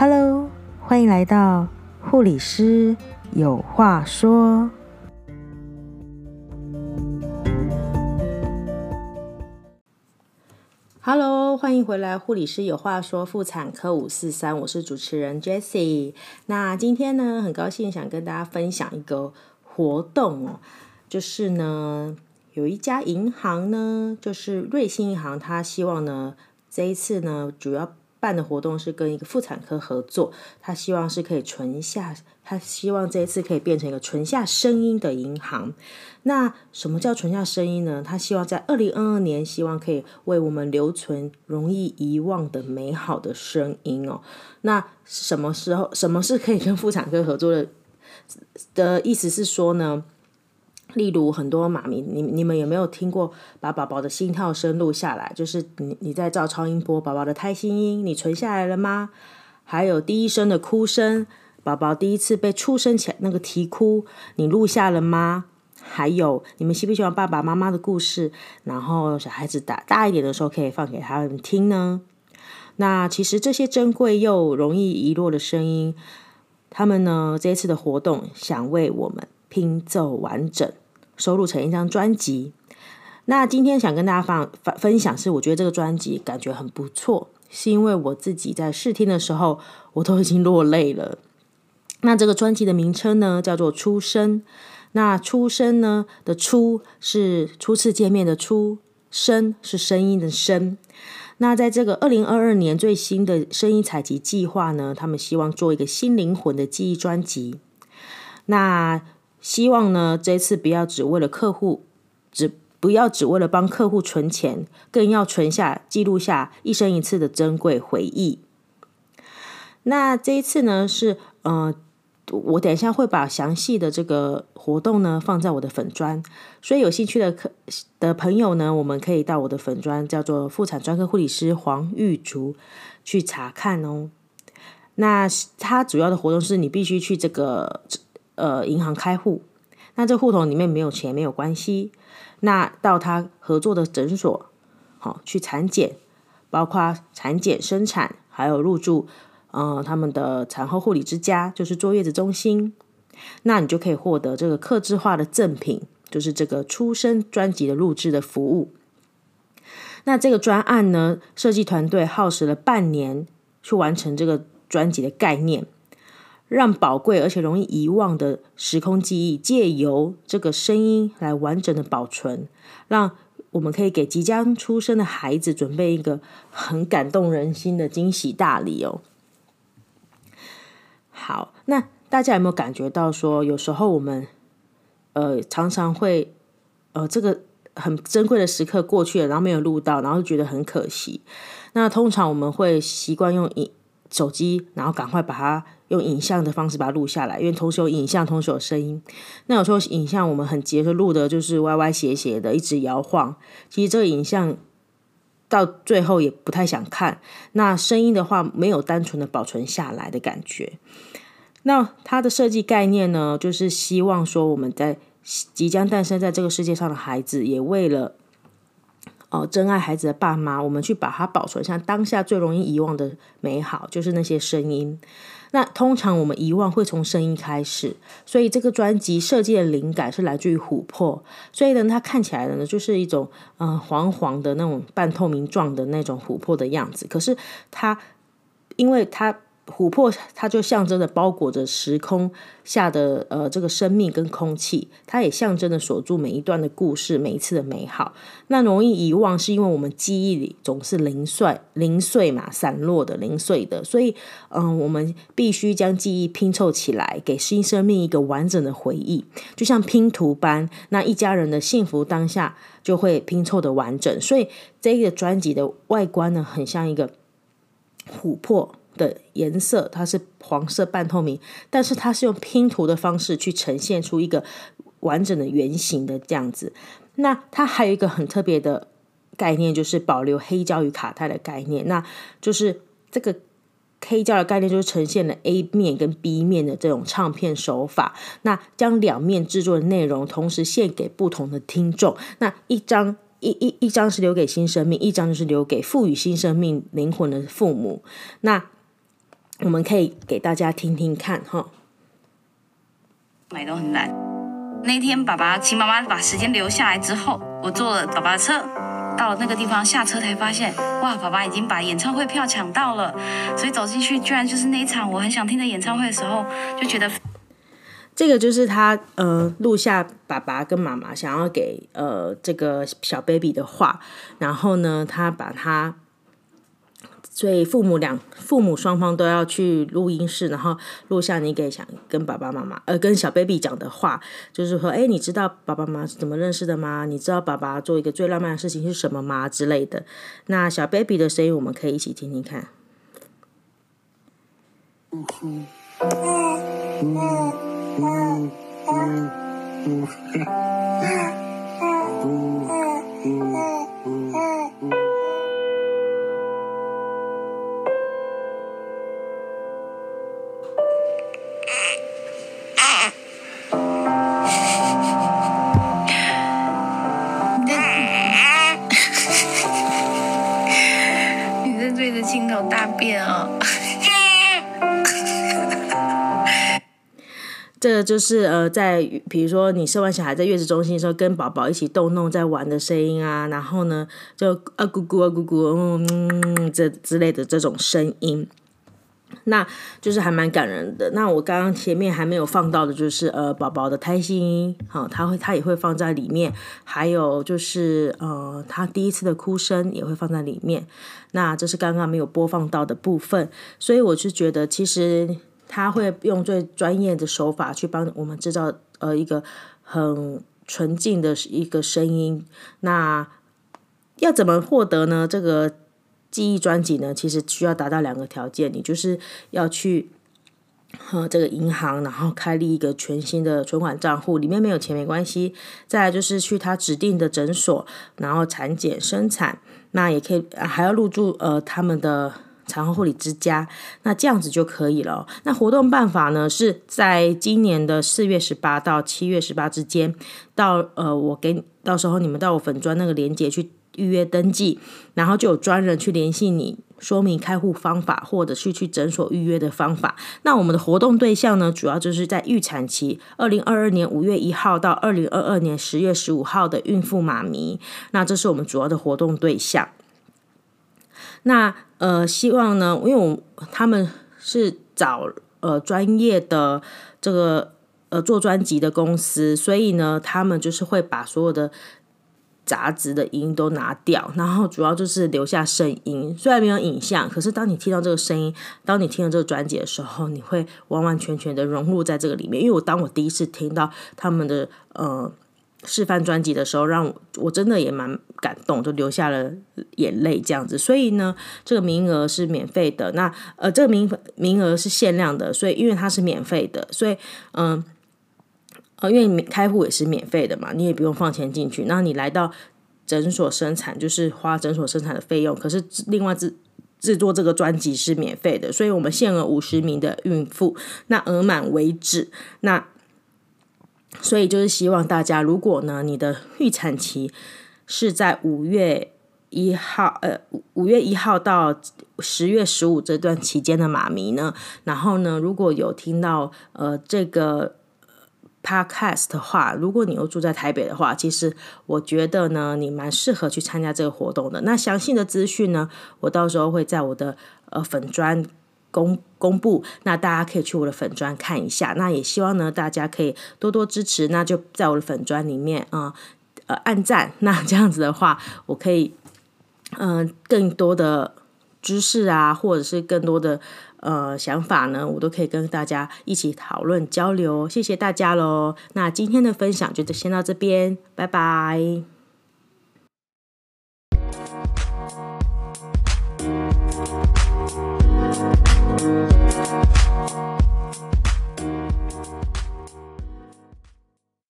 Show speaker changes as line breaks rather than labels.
Hello，欢迎来到护理师有话说。Hello，欢迎回来，护理师有话说妇产科五四三，我是主持人 Jessie。那今天呢，很高兴想跟大家分享一个活动哦，就是呢，有一家银行呢，就是瑞信银行，他希望呢，这一次呢，主要。办的活动是跟一个妇产科合作，他希望是可以存下，他希望这一次可以变成一个存下声音的银行。那什么叫存下声音呢？他希望在二零二二年，希望可以为我们留存容易遗忘的美好的声音哦。那什么时候，什么是可以跟妇产科合作的？的意思是说呢？例如很多妈咪，你你们有没有听过把宝宝的心跳声录下来？就是你你在照超音波，宝宝的胎心音，你存下来了吗？还有第一声的哭声，宝宝第一次被出生前那个啼哭，你录下了吗？还有你们喜不喜欢爸爸妈妈的故事？然后小孩子大大一点的时候，可以放给他们听呢？那其实这些珍贵又容易遗落的声音，他们呢，这一次的活动想为我们拼凑完整。收录成一张专辑。那今天想跟大家分分享，是我觉得这个专辑感觉很不错，是因为我自己在试听的时候，我都已经落泪了。那这个专辑的名称呢，叫做《初生》。那“初生”呢的“初”是初次见面的“初”，“声”是声音的“声”。那在这个二零二二年最新的声音采集计划呢，他们希望做一个新灵魂的记忆专辑。那希望呢，这次不要只为了客户，只不要只为了帮客户存钱，更要存下、记录下一生一次的珍贵回忆。那这一次呢，是呃，我等一下会把详细的这个活动呢放在我的粉专，所以有兴趣的客的朋友呢，我们可以到我的粉专，叫做妇产专科护理师黄玉竹去查看哦。那它主要的活动是你必须去这个。呃，银行开户，那这户头里面没有钱没有关系。那到他合作的诊所，好、哦、去产检，包括产检、生产，还有入住，呃，他们的产后护理之家，就是坐月子中心。那你就可以获得这个客制化的赠品，就是这个出生专辑的录制的服务。那这个专案呢，设计团队耗时了半年去完成这个专辑的概念。让宝贵而且容易遗忘的时空记忆，借由这个声音来完整的保存，让我们可以给即将出生的孩子准备一个很感动人心的惊喜大礼哦。好，那大家有没有感觉到说，有时候我们呃常常会呃这个很珍贵的时刻过去了，然后没有录到，然后觉得很可惜。那通常我们会习惯用影手机，然后赶快把它。用影像的方式把它录下来，因为同时有影像，同时有声音。那有时候影像我们很急着录的，就是歪歪斜斜的，一直摇晃。其实这个影像到最后也不太想看。那声音的话，没有单纯的保存下来的感觉。那它的设计概念呢，就是希望说我们在即将诞生在这个世界上的孩子，也为了哦珍爱孩子的爸妈，我们去把它保存像当下最容易遗忘的美好，就是那些声音。那通常我们遗忘会从声音开始，所以这个专辑设计的灵感是来自于琥珀，所以呢，它看起来的呢就是一种嗯、呃、黄黄的那种半透明状的那种琥珀的样子，可是它因为它。琥珀，它就象征着包裹着时空下的呃这个生命跟空气，它也象征着锁住每一段的故事，每一次的美好。那容易遗忘，是因为我们记忆里总是零碎、零碎嘛，散落的、零碎的，所以嗯、我们必须将记忆拼凑起来，给新生命一个完整的回忆，就像拼图般，那一家人的幸福当下就会拼凑的完整。所以这个专辑的外观呢，很像一个琥珀。的颜色，它是黄色半透明，但是它是用拼图的方式去呈现出一个完整的圆形的这样子。那它还有一个很特别的概念，就是保留黑胶与卡带的概念。那就是这个黑胶的概念，就是呈现了 A 面跟 B 面的这种唱片手法。那将两面制作的内容同时献给不同的听众。那一张一一一张是留给新生命，一张就是留给赋予新生命灵魂的父母。那我们可以给大家听听看哈。
买都很难。那天爸爸请妈妈把时间留下来之后，我坐了爸爸的车，到了那个地方下车才发现，哇，爸爸已经把演唱会票抢到了。所以走进去，居然就是那一场我很想听的演唱会的时候，就觉得
这个就是他呃录下爸爸跟妈妈想要给呃这个小 baby 的话，然后呢，他把他。所以父母两父母双方都要去录音室，然后录下你给想跟爸爸妈妈呃跟小 baby 讲的话，就是说，哎，你知道爸爸妈妈是怎么认识的吗？你知道爸爸做一个最浪漫的事情是什么吗？之类的。那小 baby 的声音，我们可以一起听听看。嗯嗯 这个就是呃，在比如说你生完小孩在月子中心的时候，跟宝宝一起逗弄在玩的声音啊，然后呢，就啊咕咕啊咕咕，嗯，这之类的这种声音，那就是还蛮感人的。那我刚刚前面还没有放到的，就是呃，宝宝的胎心音，好，他会他也会放在里面，还有就是呃，他第一次的哭声也会放在里面。那这是刚刚没有播放到的部分，所以我是觉得其实。他会用最专业的手法去帮我们制造呃一个很纯净的一个声音。那要怎么获得呢？这个记忆专辑呢？其实需要达到两个条件，你就是要去和这个银行，然后开立一个全新的存款账户，里面没有钱没关系。再来就是去他指定的诊所，然后产检生产，那也可以还要入住呃他们的。产后护理之家，那这样子就可以了。那活动办法呢，是在今年的四月十八到七月十八之间，到呃，我给到时候你们到我粉专那个链接去预约登记，然后就有专人去联系你，说明开户方法，或者是去诊所预约的方法。那我们的活动对象呢，主要就是在预产期，二零二二年五月一号到二零二二年十月十五号的孕妇妈咪，那这是我们主要的活动对象。那呃，希望呢，因为我他们是找呃专业的这个呃做专辑的公司，所以呢，他们就是会把所有的杂质的音都拿掉，然后主要就是留下声音。虽然没有影像，可是当你听到这个声音，当你听到这个专辑的时候，你会完完全全的融入在这个里面。因为我当我第一次听到他们的呃。示范专辑的时候，让我我真的也蛮感动，就流下了眼泪这样子。所以呢，这个名额是免费的。那呃，这个名名额是限量的，所以因为它是免费的，所以嗯呃，因为开户也是免费的嘛，你也不用放钱进去。那你来到诊所生产，就是花诊所生产的费用。可是另外制制作这个专辑是免费的，所以我们限额五十名的孕妇，那额满为止。那所以就是希望大家，如果呢，你的预产期是在五月一号，呃，五月一号到十月十五这段期间的妈咪呢，然后呢，如果有听到呃这个 podcast 的话，如果你又住在台北的话，其实我觉得呢，你蛮适合去参加这个活动的。那详细的资讯呢，我到时候会在我的呃粉专。公公布，那大家可以去我的粉专看一下。那也希望呢，大家可以多多支持。那就在我的粉专里面啊，呃，按赞。那这样子的话，我可以嗯、更多的知识啊，或者是更多的呃想法呢，我都可以跟大家一起讨论交流。谢谢大家喽。那今天的分享就先到这边，拜拜。